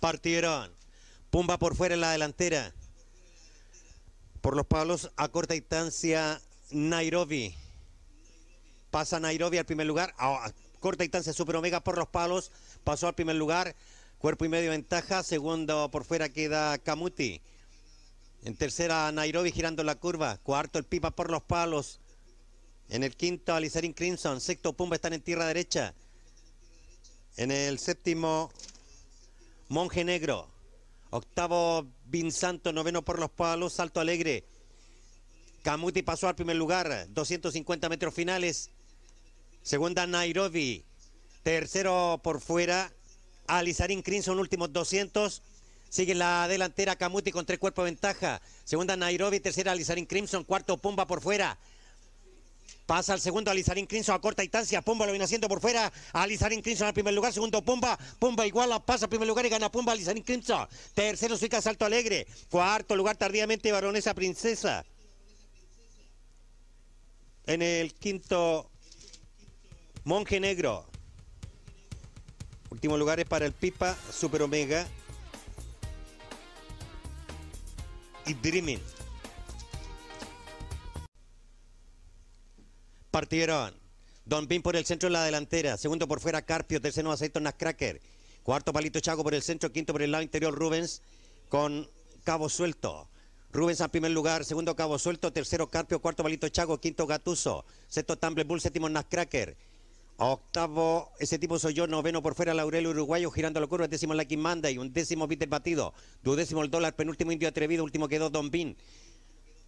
Partieron. Pumba por fuera en la delantera. Por los palos a corta distancia Nairobi. Pasa Nairobi al primer lugar. A corta distancia Super Omega por los palos. Pasó al primer lugar. Cuerpo y medio ventaja. Segundo por fuera queda Kamuti. En tercera Nairobi girando la curva. Cuarto el Pipa por los palos. En el quinto Alizarín Crimson. Sexto Pumba están en tierra derecha. En el séptimo Monje Negro. Octavo Vinsanto, noveno por los palos, Salto Alegre. Camuti pasó al primer lugar, 250 metros finales. Segunda Nairobi. Tercero por fuera, Alizarín Crimson, últimos 200. Sigue la delantera Camuti con tres cuerpos de ventaja. Segunda Nairobi, tercera Alizarín Crimson, cuarto Pumba por fuera. Pasa al segundo Alizarín Crimson a corta distancia. Pumba lo viene haciendo por fuera. Alizarín Crimson al primer lugar. Segundo Pumba. Pumba iguala. Pasa al primer lugar y gana Pumba Alizarín Crimson. Tercero Suica Salto Alegre. Cuarto lugar tardíamente Baronesa Princesa. En el quinto Monje Negro. Último lugar es para el Pipa Super Omega. Y Dreaming. Partieron. Don Pin por el centro en la delantera. Segundo por fuera Carpio. Tercero Aceito Cracker. Cuarto Palito Chaco por el centro. Quinto por el lado interior Rubens con Cabo Suelto. Rubens en primer lugar, segundo Cabo Suelto, tercero Carpio, cuarto Palito Chaco, quinto Gatuso, sexto Tumble Bull, séptimo Cracker. Octavo, ese tipo soy yo, noveno por fuera, Laurel Uruguayo, girando la curva, décimo Lucky Monday, un décimo Peter Batido, duodécimo el dólar, penúltimo Indio Atrevido, último quedó Don Bin.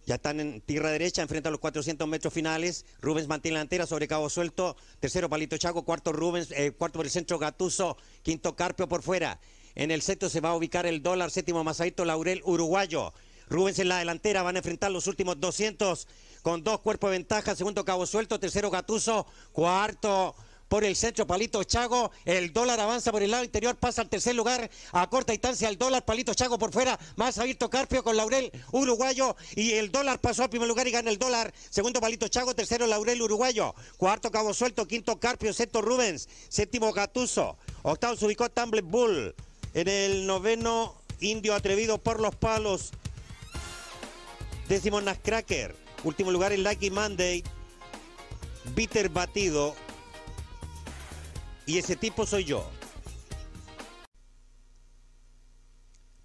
Ya están en tierra derecha, enfrenta a los 400 metros finales. Rubens mantiene la delantera sobre Cabo Suelto. Tercero, Palito Chaco. Cuarto, Rubens. Eh, cuarto por el centro, Gatuso. Quinto, Carpio por fuera. En el sexto se va a ubicar el dólar. Séptimo, Masaito Laurel, uruguayo. Rubens en la delantera. Van a enfrentar los últimos 200 con dos cuerpos de ventaja. Segundo, Cabo Suelto. Tercero, Gatuso. Cuarto, por el centro, Palito Chago. El dólar avanza por el lado interior, pasa al tercer lugar. A corta distancia el dólar, Palito Chago por fuera. Más abierto Carpio con Laurel Uruguayo. Y el dólar pasó al primer lugar y gana el dólar. Segundo, Palito Chago. Tercero, Laurel Uruguayo. Cuarto, Cabo Suelto. Quinto, Carpio. Sexto, Rubens. Séptimo, Gatuso. Octavo se ubicó Tumble Bull. En el noveno, Indio Atrevido por los palos. Décimo, Nascracker. Último lugar, el Lucky Monday. Bitter Batido. Y ese tipo soy yo.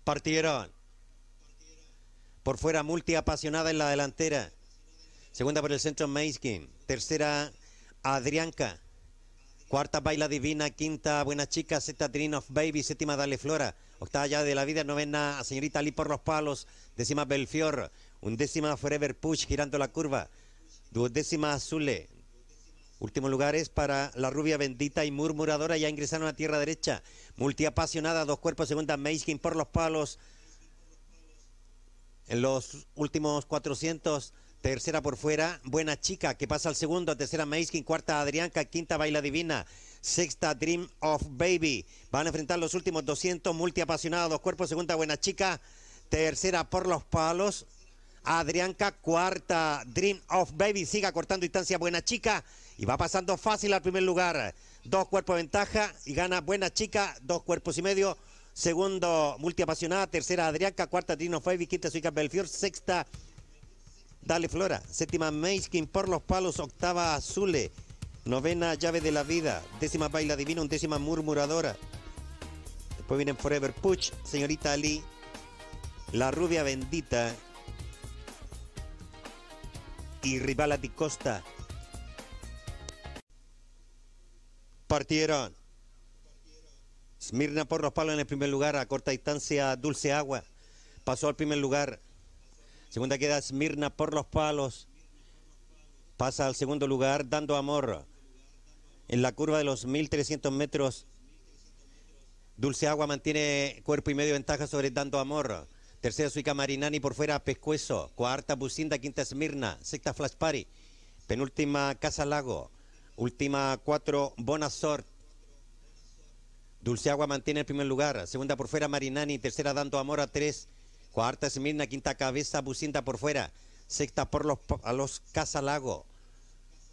Partieron. Por fuera, multi apasionada en la delantera. Segunda por el centro, Maiskin. Tercera, Adrianca. Cuarta, Baila Divina. Quinta, Buena Chica. Sexta, Dream of Baby. Séptima, Dale Flora. Octava, Ya de la Vida. Novena, Señorita Ali por los palos. Décima, Belfior. Undécima, Forever Push, girando la curva. Duodécima, Azule. Último lugar es para la rubia bendita y murmuradora. Ya ingresaron a tierra derecha. Multiapasionada, dos cuerpos. Segunda, Meiskin por los palos. En los últimos 400, tercera por fuera. Buena chica que pasa al segundo. Tercera, Meiskin. Cuarta, Adrianca. Quinta, Baila Divina. Sexta, Dream of Baby. Van a enfrentar los últimos 200. Multiapasionada, dos cuerpos. Segunda, Buena chica. Tercera, por los palos. Adrianca, cuarta, Dream of Baby. Siga cortando distancia, Buena chica. Y va pasando fácil al primer lugar. Dos cuerpos de ventaja y gana Buena Chica, dos cuerpos y medio. Segundo, Multiapasionada. Tercera, Adriaca. Cuarta, Trino Fabi. Quinta, Suica Belfior. Sexta, Dale Flora. Séptima, Meiskin por los palos. Octava, Azule. Novena, Llave de la Vida. Décima, Baila Divina. Undécima, Murmuradora. Después vienen Forever Puch, Señorita Ali. La Rubia Bendita. Y Rivala di Costa. Partieron. Smirna por los palos en el primer lugar, a corta distancia Dulce Agua. Pasó al primer lugar. Segunda queda Smirna por los palos. Pasa al segundo lugar, dando amor. En la curva de los 1300 metros, Dulce Agua mantiene cuerpo y medio ventaja sobre Dando Amor. Tercera Suica Marinani por fuera, Pescuezo. Cuarta Bucinda, quinta Smirna. Sexta Flash Party. Penúltima Casa Lago. Última cuatro, Bonasort. Dulce Agua mantiene el primer lugar. Segunda por fuera, Marinani. Tercera, Dando Amor a tres. Cuarta, Smirna. Quinta, Cabeza, Bucinda por fuera. Sexta, por los, a los Casalago.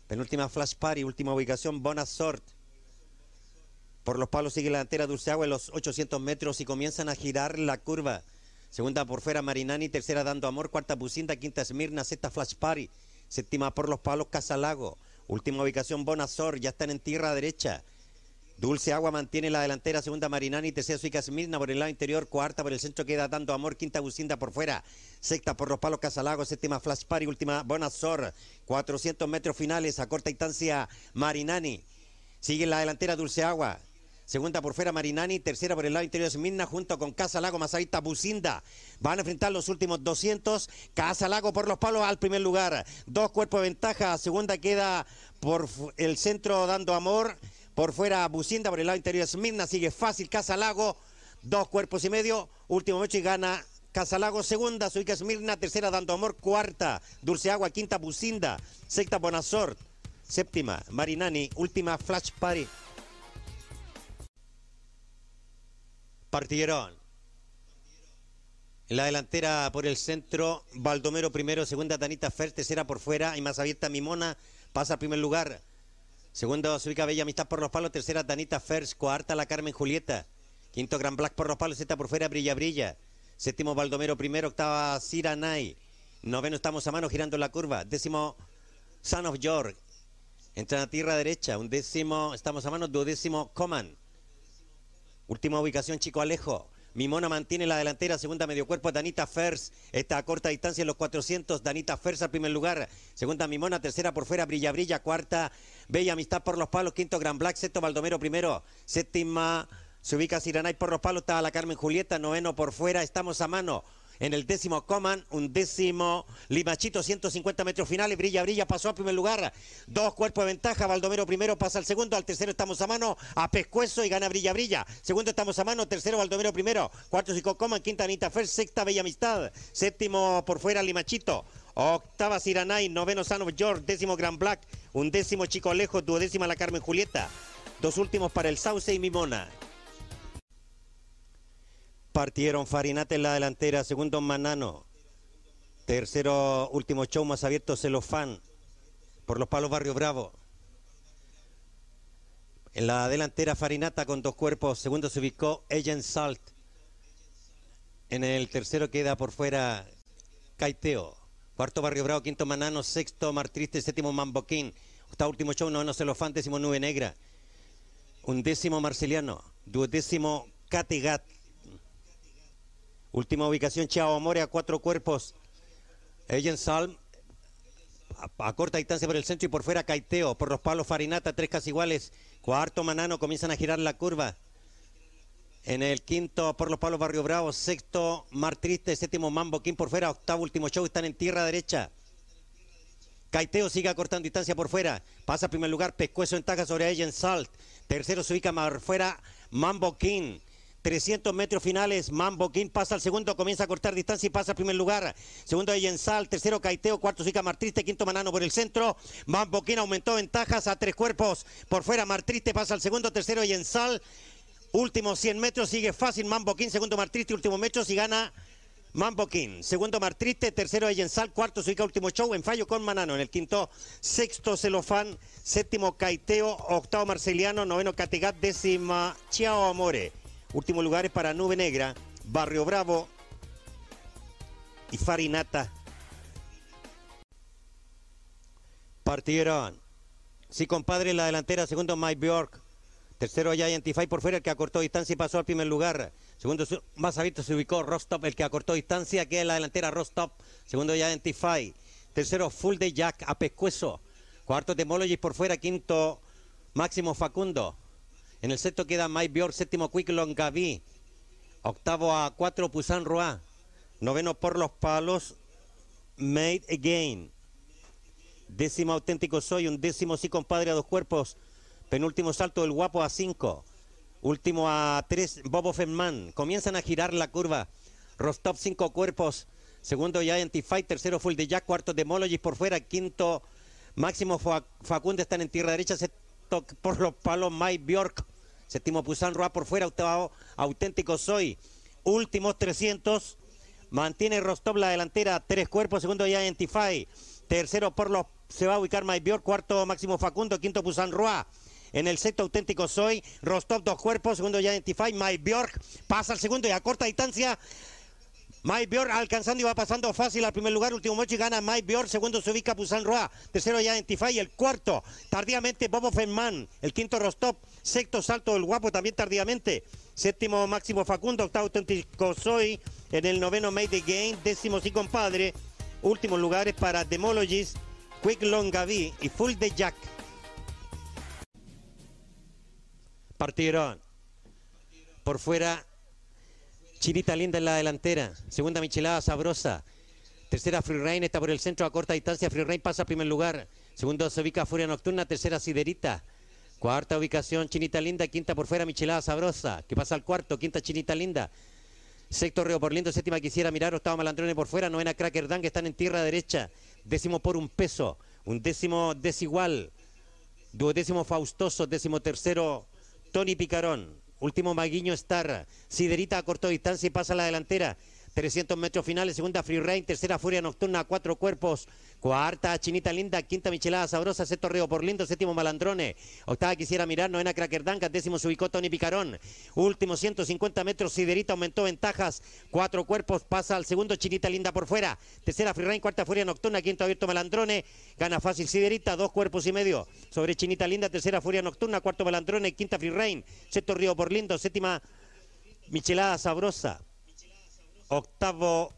Penúltima, Flash Party. Última ubicación, Bonasort. Por los palos sigue la delantera Dulce Agua en los 800 metros y comienzan a girar la curva. Segunda por fuera Marinani, tercera Dando Amor, cuarta Bucinda, quinta Esmirna, sexta Flash Party, séptima por los palos Casalago. Última ubicación Bonazor, ya están en tierra derecha. Dulce Agua mantiene la delantera, segunda Marinani, tercera Suica Esmirna por el lado interior, cuarta por el centro queda Dando Amor, quinta Bucinda por fuera, sexta por los palos Casalago, séptima Flash Party, última Bonazor. 400 metros finales a corta distancia Marinani. Sigue la delantera Dulce Agua. Segunda por fuera Marinani, tercera por el lado interior de Esmirna, junto con Casa Lago, Mazarita, Bucinda. Van a enfrentar los últimos 200. Casa Lago por los palos al primer lugar. Dos cuerpos de ventaja. Segunda queda por el centro dando amor. Por fuera Bucinda, por el lado interior de Esmirna. Sigue fácil Casa Lago. Dos cuerpos y medio. Último mecho y gana Casalago, segunda, Suica Esmirna, tercera Dando Amor, cuarta, Dulce Agua, quinta Bucinda, sexta Bonazor, séptima Marinani, última Flash Party. Partieron. En la delantera por el centro, Baldomero primero, segunda Tanita Fer, tercera por fuera y más abierta Mimona, pasa al primer lugar. Segunda se Bella Amistad por los palos, tercera Tanita Fers, cuarta la Carmen Julieta, quinto Gran Black por los palos, sexta por fuera Brilla Brilla, séptimo Baldomero primero, octava Sira Nay, noveno estamos a mano girando la curva, décimo Son of York, entra a tierra derecha, un décimo estamos a mano, duodécimo Coman. Última ubicación, Chico Alejo. Mimona mantiene la delantera, segunda medio cuerpo, Danita Fers. Está a corta distancia en los 400. Danita Fers al primer lugar. Segunda Mimona, tercera por fuera, Brilla Brilla. Cuarta, Bella Amistad por los palos. Quinto, Gran Black. Sexto, Baldomero primero. Séptima, se ubica Siranay por los palos. Está la Carmen Julieta. Noveno por fuera. Estamos a mano. En el décimo Coman, un décimo Limachito, 150 metros finales, brilla, brilla, pasó a primer lugar. Dos cuerpos de ventaja, Baldomero primero pasa al segundo, al tercero estamos a mano, a Pescuezo y gana brilla, brilla. Segundo estamos a mano, tercero Baldomero primero, cuarto Zico Coman, quinta Anita Fer, sexta Bella Amistad, séptimo por fuera Limachito. Octava Siranay, noveno San George, décimo Gran Black, un décimo Chico Lejos, duodécima la Carmen Julieta. Dos últimos para el Sauce y Mimona. Partieron Farinate en la delantera, segundo Manano. Tercero, último show más abierto, Celofán. Por los palos Barrio Bravo. En la delantera Farinata con dos cuerpos. Segundo se ubicó Agent Salt. En el tercero queda por fuera Caiteo. Cuarto Barrio Bravo, quinto Manano, sexto Mar Triste, séptimo Mamboquín. Octavo último show, noveno Celofán, décimo Nube Negra. Undécimo Marceliano. Duodécimo Categat. Última ubicación, Chao Amore a cuatro cuerpos. Ellen Salm a, corta distancia por el centro y por fuera Caiteo. Por los palos Farinata, tres casi iguales. Cuarto Manano, comienzan a girar la curva. En el quinto por los palos Barrio Bravo. Sexto Mar Triste. Séptimo Mambo King por fuera. Octavo último show. Están en tierra derecha. Caiteo sigue acortando distancia por fuera. Pasa a primer lugar. Pescuezo en taja sobre Ellen Salt. Tercero se ubica más fuera Mambo King. 300 metros finales, Mambo King pasa al segundo, comienza a cortar distancia y pasa al primer lugar. Segundo Yensal, tercero Caiteo, cuarto Zika Martriste, quinto Manano por el centro. Mambo King aumentó ventajas a tres cuerpos. Por fuera Martriste pasa al segundo, tercero Yensal. Último 100 metros, sigue fácil Mambo King, segundo Martriste, último metro y gana Mambo King. Segundo Martriste, tercero Yensal, cuarto Zika, último show en fallo con Manano. En el quinto, sexto Celofán, séptimo Caiteo, octavo Marceliano, noveno Categat, décima Chiao Amore. Últimos lugares para Nube Negra, Barrio Bravo y Farinata. Partieron. Sí, compadre, en la delantera, segundo Mike Bjork. Tercero Giantify por fuera, el que acortó distancia y pasó al primer lugar. Segundo, más abierto se ubicó Rostop, el que acortó distancia, queda en la delantera Rostop. Segundo Giantify. Tercero Full de Jack a Pescuezo. Cuarto Demologist por fuera. Quinto Máximo Facundo. En el sexto queda Mike Bjork, séptimo Quick Longaví. Octavo a cuatro Pusan Roa. Noveno por los palos Made Again. Décimo auténtico soy, un décimo sí compadre a dos cuerpos. Penúltimo salto del guapo a cinco. Último a tres Bobo Fenman. Comienzan a girar la curva. Rostov cinco cuerpos. Segundo Giant Fight. Tercero Full de Jack. Cuarto Demologist por fuera. Quinto Máximo Facundo están en tierra derecha. Por los palos Mike Bjork. Séptimo Pusan Roa por fuera. Octavo auténtico soy. Últimos 300. Mantiene Rostov la delantera. Tres cuerpos. Segundo Giant Tercero por los se va a ubicar Mike Bjork, cuarto Máximo Facundo, quinto Pusan Roa. En el sexto auténtico soy. Rostov dos cuerpos. Segundo ya Identify. My Bjork pasa al segundo y a corta distancia. Mike Bjork alcanzando y va pasando fácil al primer lugar. Último mocho y gana Mike Bjork. Segundo se ubica Busan Roa. Tercero ya Identify. El cuarto tardíamente Bobo Fenman. El quinto Rostov. Sexto Salto del Guapo también tardíamente. Séptimo Máximo Facundo. Octavo auténtico Soy. En el noveno Made the Game. Décimo sí compadre. Últimos lugares para Demologist. Quick Long Gavi y Full de Jack. Partieron. Por fuera, Chinita Linda en la delantera. Segunda Michelada Sabrosa. Tercera Free Rain está por el centro a corta distancia. Free Rain pasa a primer lugar. Segundo se ubica Furia Nocturna. Tercera Siderita. Cuarta ubicación Chinita Linda. Quinta por fuera Michelada Sabrosa. Que pasa al cuarto. Quinta Chinita Linda. Sexto Río por Lindo. Séptima Quisiera Mirar. Octavo Malandrone por fuera. Novena Cracker Dan que están en tierra derecha. Décimo por un peso. Un décimo desigual. Duodécimo Faustoso. Décimo tercero Tony Picarón. Último Maguiño Star. Siderita a corta distancia y pasa a la delantera. 300 metros finales, segunda Free Rain, tercera Furia Nocturna, cuatro cuerpos, cuarta Chinita Linda, quinta Michelada Sabrosa, sexto Río por Lindo, séptimo Malandrone, octava Quisiera Mirar, novena Crackerdanga, décimo se ubicó Tony Picarón, último 150 metros, Siderita aumentó ventajas, cuatro cuerpos, pasa al segundo Chinita Linda por fuera, tercera Free Rain, cuarta Furia Nocturna, quinto abierto Malandrone, gana fácil Siderita, dos cuerpos y medio, sobre Chinita Linda, tercera Furia Nocturna, cuarto Malandrone, quinta Free Rain, sexto Río por Lindo, séptima Michelada Sabrosa, Octavo,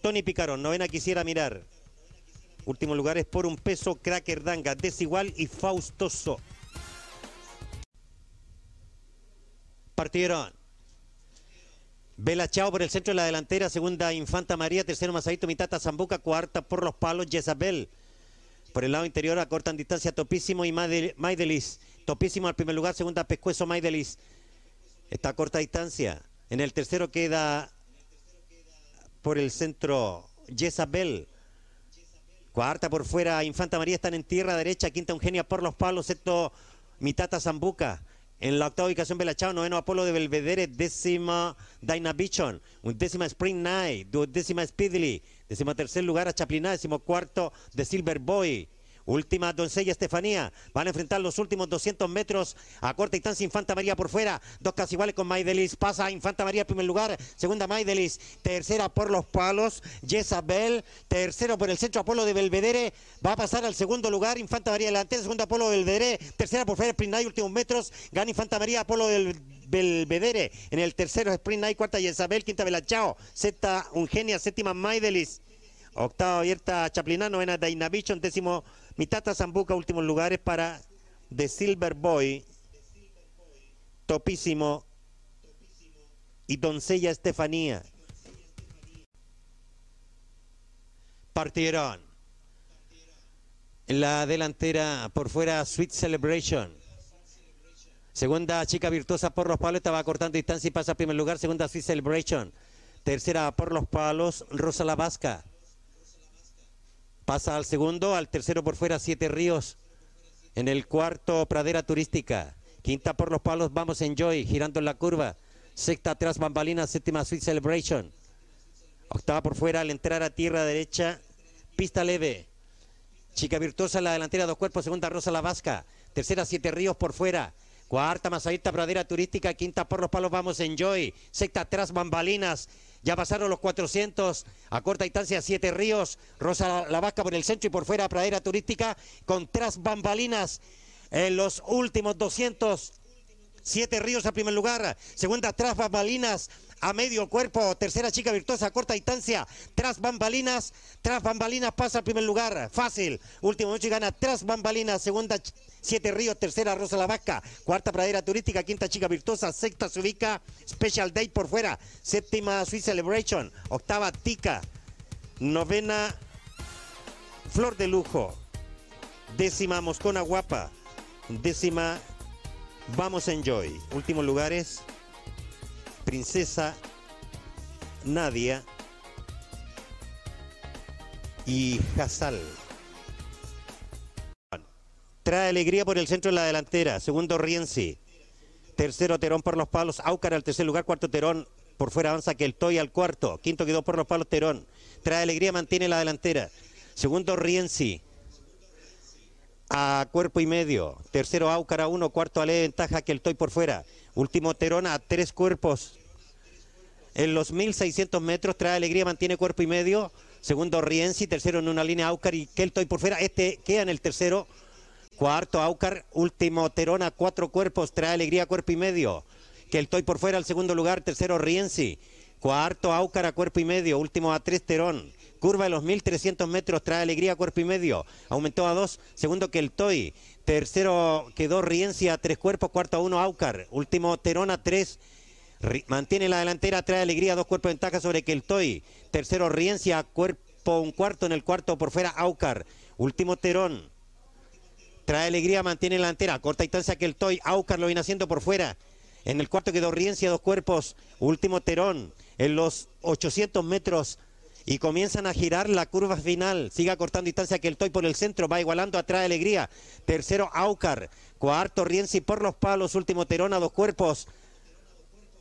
Tony Picarón. Novena quisiera mirar. Último lugar es por un peso, Cracker Danga, desigual y faustoso. Partieron. Vela Chao por el centro de la delantera, segunda Infanta María, tercero Masadito Mitata Zambuca, cuarta por los palos Jezabel. Por el lado interior acortan distancia Topísimo y Maidelis. Topísimo al primer lugar, segunda Pescuezo Maidelis. Está a corta distancia. En el tercero queda por el centro Jezabel. Cuarta por fuera, Infanta María están en tierra derecha, quinta Eugenia por los palos, sexto Mitata Zambuca. En la octava ubicación Belachao, noveno Apolo de Belvedere, décima Dynavision, décima Spring Night, décima Speedly, décimo tercer lugar a Chapliná, décimo cuarto de Silver Boy. Última doncella Estefanía. Van a enfrentar los últimos 200 metros a corta distancia. Infanta María por fuera. Dos casi iguales con Maidelis. Pasa Infanta María en primer lugar. Segunda Maidelis. Tercera por los palos. Jezabel. Tercero por el centro Apolo de Belvedere. Va a pasar al segundo lugar. Infanta María delantera. Segunda Apolo de Belvedere. Tercera por fuera Sprint. Últimos metros. Gana Infanta María Apolo del Belvedere. En el tercero Sprint Night. Cuarta Jezabel. Quinta Belachao. Sexta Ungenia. Séptima Maidelis. Octava abierta Chaplinano. Novena Dainavichon. Décimo Mitata Zambuca, últimos lugares para The Silver Boy, Topísimo y Doncella Estefanía. Partieron. En la delantera, por fuera, Sweet Celebration. Segunda, Chica Virtuosa por los palos, estaba cortando distancia y pasa a primer lugar. Segunda, Sweet Celebration. Tercera, por los palos, Rosa La Vasca. Pasa al segundo, al tercero por fuera, Siete Ríos. En el cuarto, Pradera Turística. Quinta por los palos, vamos Enjoy, girando en la curva. Sexta atrás, Bambalina, séptima Sweet Celebration. Octava por fuera, al entrar a tierra derecha, pista leve. Chica Virtuosa en la delantera, dos cuerpos, segunda Rosa La Vasca. Tercera, Siete Ríos por fuera. Cuarta, Masadita, Pradera Turística. Quinta por los palos, vamos Enjoy. Sexta atrás, Bambalinas. Ya pasaron los 400 a corta distancia, Siete Ríos, Rosa La Vasca por el centro y por fuera, Pradera Turística, con tras bambalinas en los últimos 200. Siete Ríos a primer lugar, segunda tras bambalinas a medio cuerpo, tercera chica virtuosa corta distancia, tras bambalinas, tras bambalinas pasa al primer lugar, fácil, último noche gana tras bambalinas, segunda Siete Ríos, tercera Rosa La Vasca, cuarta Pradera Turística, quinta Chica Virtuosa, sexta se ubica Special Day por fuera, séptima Sweet Celebration, octava Tica, novena Flor de Lujo, décima Moscona Guapa, décima Vamos Enjoy, últimos lugares Princesa Nadia y Hazal. Trae alegría por el centro de la delantera. Segundo Rienzi. Tercero Terón por los palos. Aucar al tercer lugar. Cuarto Terón. Por fuera avanza que el Toy al cuarto. Quinto quedó por los palos Terón. Trae alegría, mantiene la delantera. Segundo Rienzi. a cuerpo y medio. Tercero Aucar a uno, cuarto Ale ventaja que el Toy por fuera. Último Terón a tres cuerpos. En los 1600 metros trae alegría, mantiene cuerpo y medio. Segundo Rienzi, tercero en una línea Aucar y Keltoy por fuera. Este queda en el tercero. Cuarto Aucar, último Terón a cuatro cuerpos, trae alegría, cuerpo y medio. Keltoy por fuera al segundo lugar, tercero Rienzi. Cuarto Aucar a cuerpo y medio, último a tres Terón. Curva de los 1300 metros, trae alegría, cuerpo y medio. Aumentó a dos, segundo Keltoy. Tercero quedó Rienzi a tres cuerpos, cuarto a uno Aucar. Último Terón a tres. Mantiene la delantera, trae alegría, dos cuerpos de ventaja sobre Keltoy. Tercero Riencia, cuerpo, un cuarto en el cuarto por fuera Aucar. Último Terón. Trae alegría, mantiene la delantera. Corta distancia Keltoy. Aucar lo viene haciendo por fuera. En el cuarto quedó Riencia, dos cuerpos. Último Terón. En los 800 metros y comienzan a girar la curva final. Siga cortando distancia que el Toy por el centro, va igualando atrás Alegría. Tercero Aucar, cuarto Rienzi por los palos, último Terón a dos cuerpos.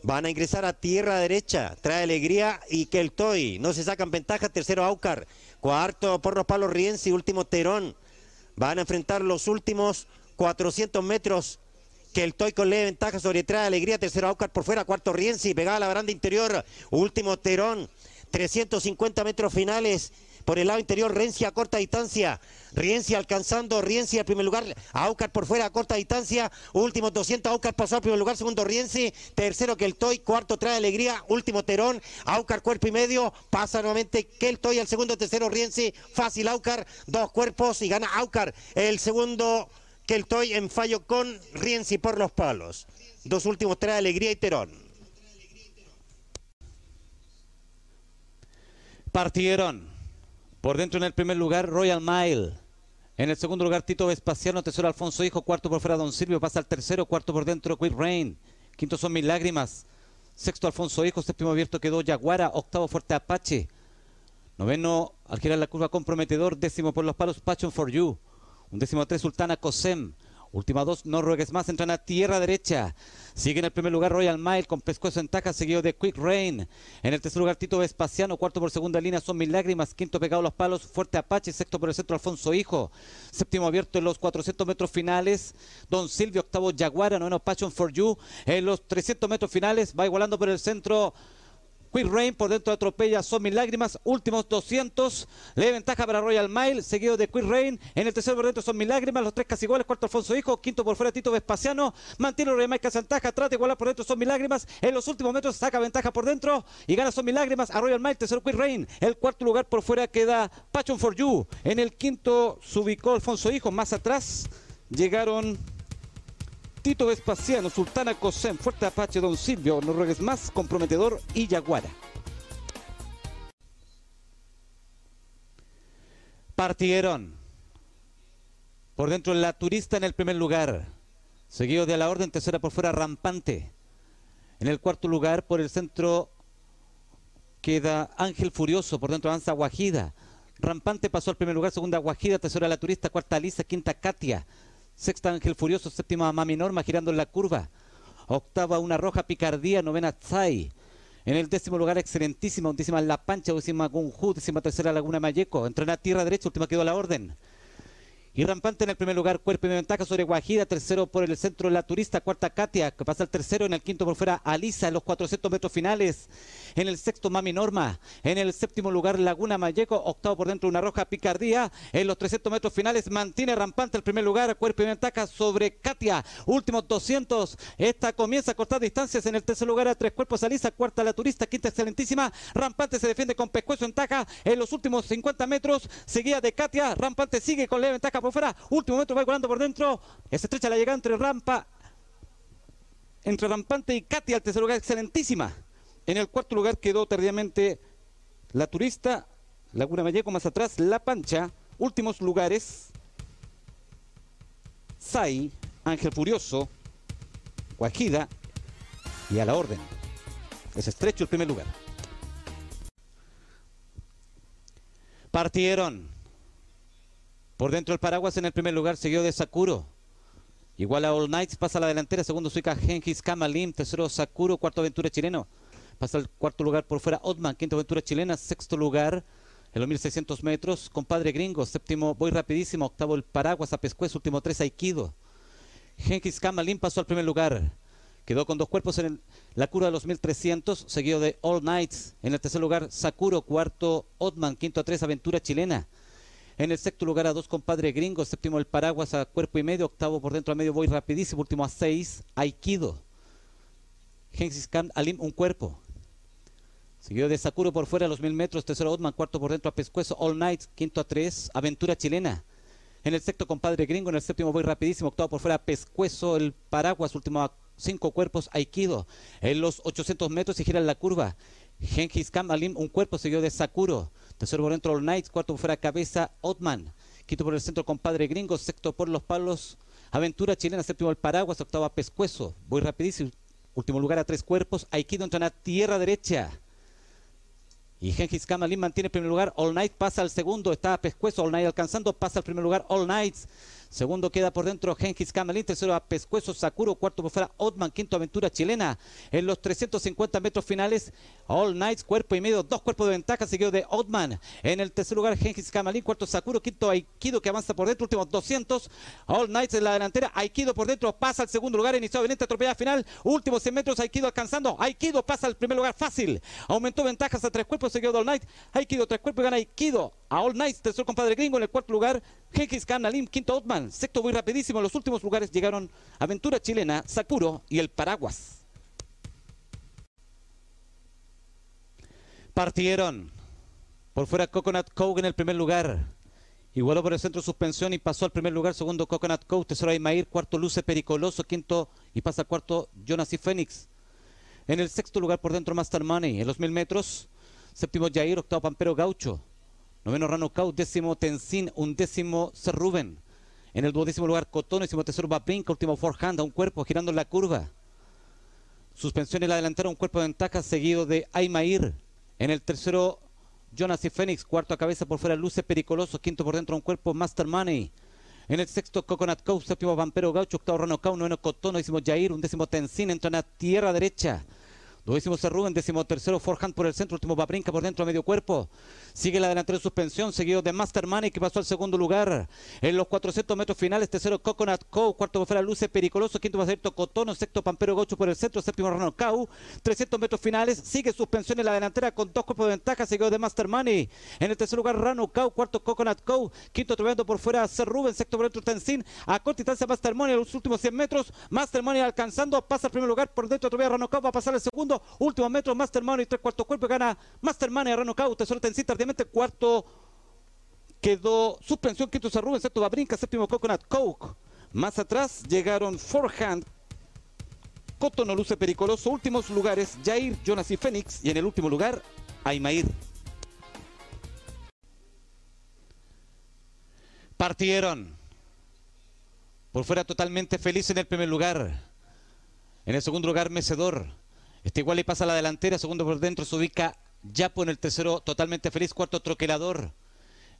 Van a ingresar a tierra derecha. Trae alegría y que el Toy. No se sacan ventaja. Tercero Aucar. Cuarto por los palos Rienzi. Último Terón. Van a enfrentar los últimos 400 metros. Que el Toy con leve ventaja sobre Trae Alegría. Tercero Aucar por fuera. Cuarto Rienzi. Pegada a la baranda interior. Último Terón. 350 metros finales. Por el lado interior, Rencia a corta distancia. Riencia alcanzando, Riencia al primer lugar. Aucar por fuera a corta distancia. Último 200, Aucar pasó al primer lugar. Segundo, Rienzi. Tercero, que el Toy. Cuarto, trae alegría. Último, Terón. Aucar cuerpo y medio. Pasa nuevamente que el Toy al segundo, tercero, Rienzi. Fácil, Aucar. Dos cuerpos y gana Aucar. El segundo, que el Toy en fallo con Rienzi por los palos. Dos últimos, trae alegría y Terón. Partieron. Por dentro en el primer lugar, Royal Mile. En el segundo lugar, Tito Vespasiano. Tercero, Alfonso Hijo. Cuarto por fuera, Don Silvio. Pasa al tercero. Cuarto por dentro, Quick Rain. Quinto son Mis Lágrimas. Sexto, Alfonso Hijo. Séptimo abierto quedó Yaguara. Octavo, Fuerte Apache. Noveno, al girar la curva comprometedor. Décimo por los palos, Passion for You. Un décimo tres, Sultana Cosem. Última dos, no ruegues más, entran a tierra derecha. Sigue en el primer lugar Royal Mile con pescuezo en taja, seguido de Quick Rain. En el tercer lugar Tito Vespasiano, cuarto por segunda línea son Mil Lágrimas, quinto pegado los palos, Fuerte Apache, sexto por el centro Alfonso Hijo. Séptimo abierto en los 400 metros finales, Don Silvio, octavo Jaguara, noveno Passion for You. En los 300 metros finales va igualando por el centro Quick Rain por dentro de atropella son mil lágrimas. Últimos 200. Le ventaja para Royal Mile. Seguido de Quick Rain. En el tercer por dentro son mil lágrimas. Los tres casi iguales. Cuarto Alfonso Hijo. Quinto por fuera Tito Vespasiano. Mantiene Royal Mile casi ventaja. Trata de igualar por dentro son mil lágrimas. En los últimos metros saca ventaja por dentro. Y gana son mil lágrimas a Royal Mile. Tercero Quick Rain. El cuarto lugar por fuera queda Passion for You. En el quinto se ubicó Alfonso Hijo. Más atrás llegaron Tito Vespasiano, Sultana Cosén, Fuerte Apache, Don Silvio, Noruegues Más, Comprometedor y Yaguara. Partieron. Por dentro la turista en el primer lugar. Seguido de la orden, tercera por fuera, rampante. En el cuarto lugar, por el centro, queda Ángel Furioso. Por dentro avanza Guajida. Rampante pasó al primer lugar, segunda Guajida, tercera la turista, cuarta Lisa, quinta Katia. Sexta Ángel Furioso, séptima Mami Norma girando en la curva. Octava una roja picardía, novena Tsai. En el décimo lugar, excelentísima, undécima La Pancha, décima Gunju, décima tercera Laguna Mayeco. Entró en tierra derecha, última quedó la orden. Y rampante en el primer lugar, cuerpo y ventaja sobre Guajira, tercero por el centro la turista, cuarta Katia, que pasa el tercero, en el quinto por fuera Alisa, en los 400 metros finales, en el sexto Mami Norma, en el séptimo lugar Laguna Mayeco, octavo por dentro una roja picardía, en los 300 metros finales mantiene rampante el primer lugar, cuerpo y ventaja sobre Katia, últimos 200, esta comienza a cortar distancias en el tercer lugar a tres cuerpos Alisa, cuarta la turista, quinta excelentísima, rampante se defiende con pescuezo en taja, en los últimos 50 metros, seguida de Katia, rampante sigue con leve ventaja por fuera. Último momento va volando por dentro. Es estrecha la llegada entre Rampa, entre Rampante y Katia, al tercer lugar, excelentísima. En el cuarto lugar quedó tardíamente la turista, Laguna Vallejo, más atrás, La Pancha. Últimos lugares, Sai, Ángel Furioso, Guajida y a la orden. Es estrecho el primer lugar. Partieron por dentro el paraguas en el primer lugar, seguido de Sakuro. Igual a All Knights, pasa a la delantera, segundo Suica Genghis Kamalim, tercero Sakuro, cuarto aventura chileno. Pasa al cuarto lugar por fuera Otman, quinto aventura chilena, sexto lugar en los 1600 metros. Compadre Gringo, séptimo, voy rapidísimo. Octavo, el Paraguas a Pescuez, último tres, Aikido. Genghis Kamalin pasó al primer lugar. Quedó con dos cuerpos en la curva de los 1300, seguido de All Nights. En el tercer lugar, Sakuro. Cuarto, Otman. Quinto a tres, Aventura Chilena. En el sexto lugar a dos, compadre gringo. Séptimo, el Paraguas a cuerpo y medio. Octavo por dentro a medio, voy rapidísimo. Último a seis, Aikido. Genghis Khan Alim, un cuerpo. Seguido de Sakuro por fuera a los mil metros. Tercero, Otman. Cuarto por dentro a Pescuezo. All Nights. Quinto a tres, Aventura Chilena. En el sexto, compadre gringo. En el séptimo, voy rapidísimo. Octavo por fuera, Pescuezo. El Paraguas, último a cinco cuerpos Aikido. En los 800 metros se gira la curva. Genghis Khan Alim, un cuerpo seguido de Sakuro. Tercero por dentro, All Knights. Cuarto por fuera, cabeza, Otman. Quinto por el centro, compadre gringo. Sexto por los palos, Aventura chilena. Séptimo, el Paraguas. Octavo, Pescuezo. Voy rapidísimo. Último lugar a tres cuerpos. Aikido entra a tierra derecha. Y Genghis Khan mantiene primer lugar. All Night pasa al segundo. Está Pescuezo. All Night alcanzando. Pasa al primer lugar. All Nights. Segundo queda por dentro Genghis Kamalin, tercero a Pescuezo Sakuro, cuarto por fuera Otman, quinto aventura chilena. En los 350 metros finales, All Nights, cuerpo y medio, dos cuerpos de ventaja, seguido de Otman. En el tercer lugar, Genghis Kamalin, cuarto Sakuro, quinto Aikido que avanza por dentro, últimos 200. All Nights en la delantera, Aikido por dentro, pasa al segundo lugar, inició evidente atropellada final, últimos 100 metros, Aikido alcanzando, Aikido pasa al primer lugar fácil, aumentó ventajas a tres cuerpos, seguido de All Night, Aikido tres cuerpos gana Aikido a All Nights, tercer compadre gringo en el cuarto lugar, Genghis Khan Alim, quinto Otman, sexto muy rapidísimo, en los últimos lugares llegaron Aventura Chilena, Sakuro y el Paraguas. Partieron por fuera Coconut Cove en el primer lugar. Igualó por el centro suspensión y pasó al primer lugar, segundo Coconut Cove, tercero Aymair, cuarto Luce Pericoloso, quinto y pasa cuarto Jonas y Fénix. En el sexto lugar por dentro Master Money, en los mil metros, séptimo Jair, octavo Pampero Gaucho, Noveno Rano Cau, décimo Tenzin, undécimo Ser Rubén. En el duodécimo lugar Cotón, décimo tercero Babrinca, último Forehand, a un cuerpo girando en la curva. Suspensión en la delantera, un cuerpo de ventaja seguido de Aymair. En el tercero Jonas y Fénix, cuarto a cabeza por fuera Luce Pericoloso, quinto por dentro un cuerpo Master Money. En el sexto Coconut Cow, séptimo Vampero Gaucho, octavo Rano Cau, noveno Cotón, décimo Jair, undécimo Tenzin, entra en la tierra derecha. Duodécimo Rubén, décimo tercero Forehand por el centro, último Babrinca por dentro medio cuerpo. Sigue la delantera de suspensión, seguido de Master Money que pasó al segundo lugar. En los 400 metros finales, tercero Coconut Cow, cuarto fuera Luce Pericoloso, quinto va a ser Cotono, sexto Pampero Gocho por el centro, séptimo Rano Cau. 300 metros finales, sigue suspensión en la delantera con dos cuerpos de ventaja, seguido de Master Money. En el tercer lugar Rano cuarto Coconut Cow, quinto atropellando por fuera Ser Rubén, sexto por dentro Tenzin. A corta distancia Master Money en los últimos 100 metros. Master Money alcanzando, pasa al primer lugar por dentro atropella Rano va a pasar al segundo, último metro Master Money, tres cuartos cuerpo, gana Master Money a Rano Cau, tercero Tenzin, tardíamente cuarto quedó suspensión, quinto Rubén, sexto Babrinca, séptimo Coconut Coke. Más atrás llegaron Forehand, Cotono, Luce Pericoloso, últimos lugares, Jair, Jonas y Fénix, y en el último lugar, Aymair. Partieron. Por fuera totalmente feliz en el primer lugar. En el segundo lugar, Mecedor. Este igual y pasa a la delantera, segundo por dentro se ubica Yapo en el tercero, totalmente feliz, cuarto Troquelador.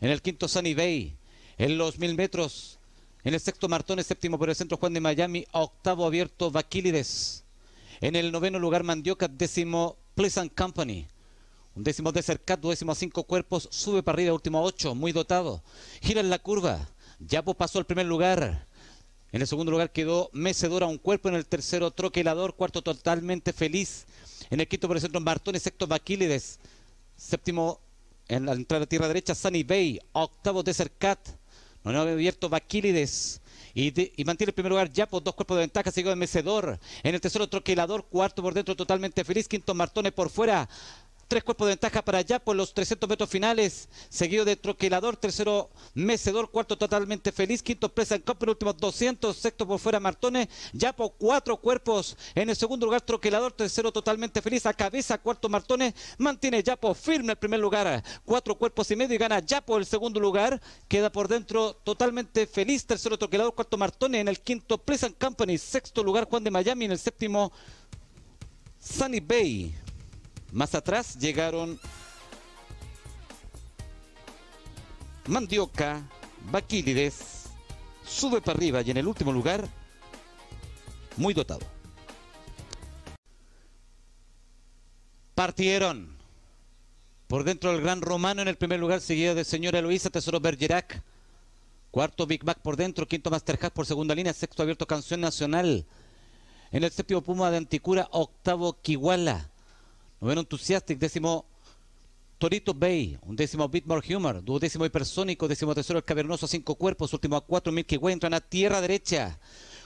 En el quinto Sunny Bay. En los mil metros. En el sexto Martones, séptimo por el centro Juan de Miami, octavo abierto Vaquílides. En el noveno lugar Mandioca, décimo Pleasant Company. Un décimo Desercat, décimo a cinco cuerpos, sube para arriba, último a ocho, muy dotado. Gira en la curva. Yapo pasó al primer lugar. En el segundo lugar quedó Mecedora, un cuerpo. En el tercero, Troquelador. Cuarto, totalmente feliz. En el quinto por el centro, Martones. Sexto, Baquílides. Séptimo, en la entrada a tierra derecha, Sunny Bay. Octavo, Desert Cat. No había abierto, Baquílides. Y, de, y, mantiene el primer lugar Yapo, dos cuerpos de ventaja, seguido de Mecedor. En el tercero, Troquelador. Cuarto por dentro, totalmente feliz. Quinto, Martones por fuera. Tres cuerpos de ventaja para Yapo en los 300 metros finales, seguido de Troquelador, tercero Mecedor, cuarto totalmente feliz, quinto Presa en Copa, últimos 200, sexto por fuera Martone, Yapo cuatro cuerpos, en el segundo lugar Troquelador, tercero totalmente feliz, a cabeza cuarto Martone, mantiene Yapo firme el primer lugar, cuatro cuerpos y medio y gana Yapo el segundo lugar, queda por dentro totalmente feliz, tercero Troquelador, cuarto Martone, en el quinto Pleasant Company, sexto lugar Juan de Miami, en el séptimo Sunny Bay. Más atrás llegaron Mandioca, Baquílides, sube para arriba y en el último lugar, muy dotado. Partieron Por dentro del Gran Romano en el primer lugar, seguido de Señora Luisa, Tesoro Bergerac. Cuarto Big Mac por dentro, quinto Master por segunda línea, sexto abierto Canción Nacional. En el séptimo Puma de Anticura, octavo Kiwala. Noveno Enthusiastic, décimo Torito Bay, un décimo Bitmore Humor, duodécimo Hipersónico, décimo tercero El Cavernoso, cinco cuerpos, último a cuatro Milky Way, entran a tierra derecha.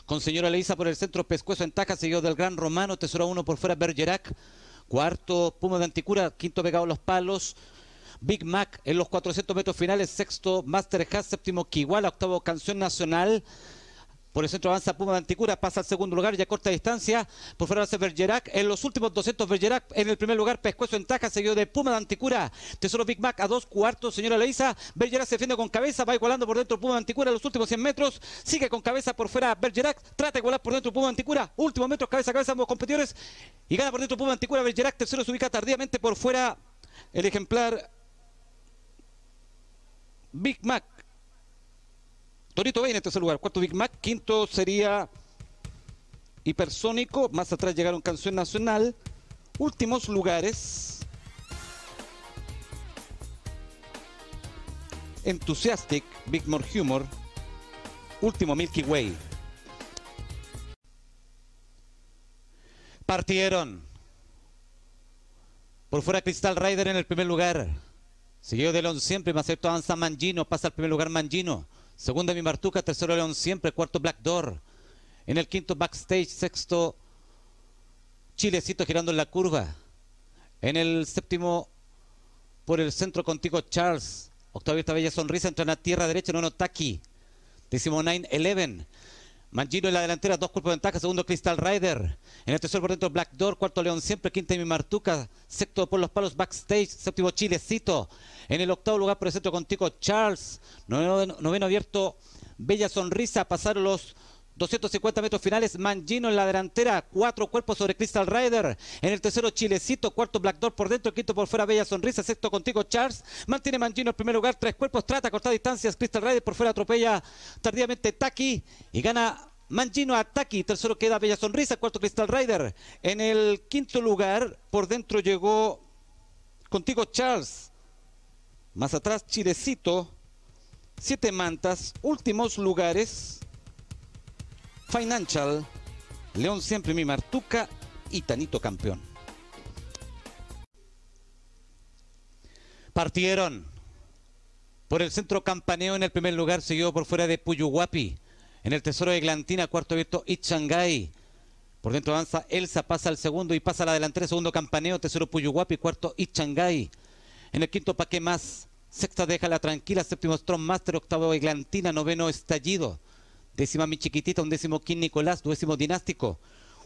Con señora Leisa por el centro, Pescuezo en taja, seguido del Gran Romano, Tesoro uno por fuera Bergerac. Cuarto Puma de Anticura, quinto Pegado los Palos. Big Mac en los 400 metros finales, sexto Master Hass, séptimo Kiwala, octavo Canción Nacional. Por el centro avanza Puma de Anticura, pasa al segundo lugar y a corta distancia. Por fuera hace Bergerac. En los últimos 200 Bergerac. En el primer lugar Pescuezo en taja, seguido de Puma de Anticura. Tesoro Big Mac a dos cuartos. Señora Leisa. Bergerac se defiende con cabeza. Va igualando por dentro Puma Anticura. En los últimos 100 metros. Sigue con cabeza por fuera Bergerac. Trata de igualar por dentro Puma Anticura. Últimos metros, cabeza a cabeza ambos competidores. Y gana por dentro Puma Anticura. Bergerac. Tercero se ubica tardíamente por fuera el ejemplar Big Mac. Torito Bay en tercer lugar. Cuarto Big Mac. Quinto sería Hipersónico. Más atrás llegaron Canción Nacional. Últimos lugares. Enthusiastic, Big More Humor. Último Milky Way. Partieron. Por fuera Crystal Rider en el primer lugar. Seguido de León siempre, más cierto avanza Mangino, pasa al primer lugar Mangino. Segunda mi Martuca, tercero León siempre, cuarto Black Door. En el quinto backstage, sexto Chilecito girando en la curva. En el séptimo, por el centro contigo Charles. Octavio esta bella sonrisa, entra en la tierra derecha, no Taki. Décimo 9-11. Mangino en la delantera, dos cuerpos de ventaja, segundo Crystal Rider. En el tercer por dentro Black Door, cuarto León siempre, quinta mi Martuca, sexto por los palos backstage, séptimo Chilecito. En el octavo lugar por el centro contigo Charles. Noveno, noveno abierto, Bella Sonrisa, pasaron los 250 metros finales, Mangino en la delantera, cuatro cuerpos sobre Crystal Rider. En el tercero, Chilecito, cuarto Black Door por dentro, quinto por fuera, Bella Sonrisa, sexto contigo Charles. Mantiene Mangino en primer lugar, tres cuerpos, trata a cortar distancias, Crystal Rider por fuera atropella tardíamente Taki y gana Mangino a Taki. Tercero queda Bella Sonrisa, cuarto Crystal Rider. En el quinto lugar, por dentro llegó contigo Charles. Más atrás, Chilecito. Siete mantas, últimos lugares. Financial, León siempre mi Martuca y Tanito campeón. Partieron por el centro Campaneo en el primer lugar, seguido por fuera de Puyuhuapi. En el tesoro de Glantina, cuarto abierto Ichangai. Por dentro avanza Elsa, pasa al segundo y pasa a la delantera, segundo Campaneo, tercero Puyuhuapi, cuarto Ichangai. En el quinto Paque Más, sexta Déjala Tranquila, séptimo Strong Master, octavo Eglantina, noveno Estallido. Décima mi chiquitita, un décimo King Nicolás, duodécimo dinástico.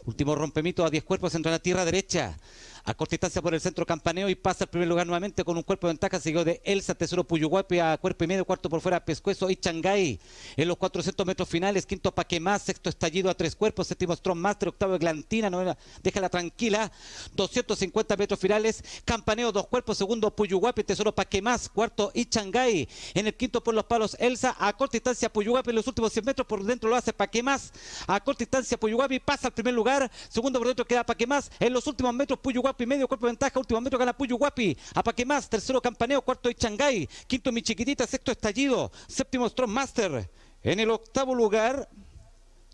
Último rompemito a 10 cuerpos, entra en la tierra derecha. A corta distancia por el centro campaneo y pasa al primer lugar nuevamente con un cuerpo de ventaja, seguido de Elsa, Tesoro Puyuhuapi a cuerpo y medio, cuarto por fuera Pescuezo y Changay. En los 400 metros finales, quinto Paquemás, sexto Estallido a tres cuerpos, séptimo Strong Master, octavo Glantina, novena, déjala tranquila. 250 metros finales, campaneo, dos cuerpos, segundo Puyuhuapi, Tesoro Paquemás, cuarto y Changay. En el quinto por los palos Elsa, a corta distancia Puyuhuapi en los últimos 100 metros, por dentro lo hace Paquemás. A corta distancia Puyuhuapi pasa al primer lugar, segundo por dentro queda Paquemás. En los últimos metros Puyuhuapi y medio cuerpo de ventaja, último metro gana Puyo Guapi, a más, tercero Campaneo, cuarto Changay, quinto Mi Chiquitita, sexto Estallido, séptimo Strong Master. En el octavo lugar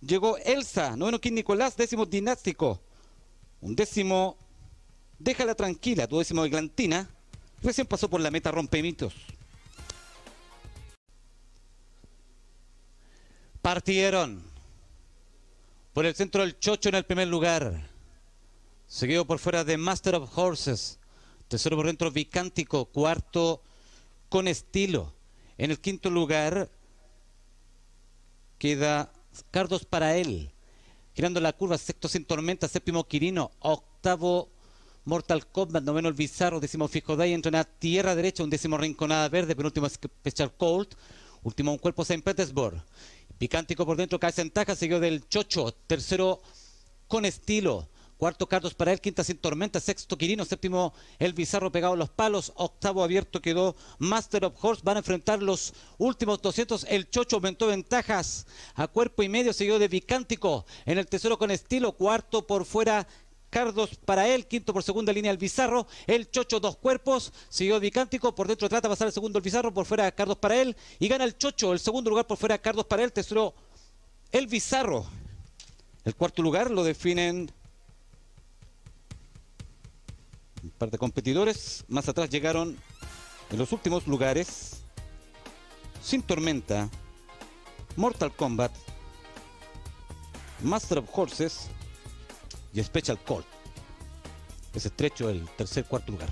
llegó Elsa, noveno King Nicolás, décimo Dinástico, un décimo Déjala Tranquila, tu décimo de Glantina, recién pasó por la meta Rompemitos. Partieron por el centro del Chocho en el primer lugar. Seguido por fuera de Master of Horses. Tercero por dentro Vicántico. Cuarto con estilo. En el quinto lugar queda Cardos para él. Girando la curva, sexto sin tormenta, séptimo Quirino, octavo Mortal Kombat, noveno el Bizarro, décimo Fijo Day, entra en tierra derecha, un décimo Rinconada Verde, penúltimo Special Cold, último un cuerpo Saint Petersburg. Picántico por dentro, cae en taja, seguido del Chocho, tercero con estilo. Cuarto Carlos para él, quinta sin tormenta, sexto Quirino, séptimo El Bizarro pegado a los palos, octavo abierto quedó Master of Horse, van a enfrentar los últimos 200, el Chocho aumentó ventajas a cuerpo y medio, seguido de Vicántico en el Tesoro con estilo, cuarto por fuera Cardos para él, quinto por segunda línea el Bizarro, el Chocho dos cuerpos, siguió Vicántico, por dentro trata de pasar el segundo el Bizarro, por fuera Cardos para él, y gana el Chocho, el segundo lugar por fuera Cardos para él, tercero el Bizarro. El cuarto lugar lo definen un competidores, más atrás llegaron en los últimos lugares Sin Tormenta, Mortal Kombat, Master of Horses, y Special Call. Es estrecho el tercer cuarto lugar.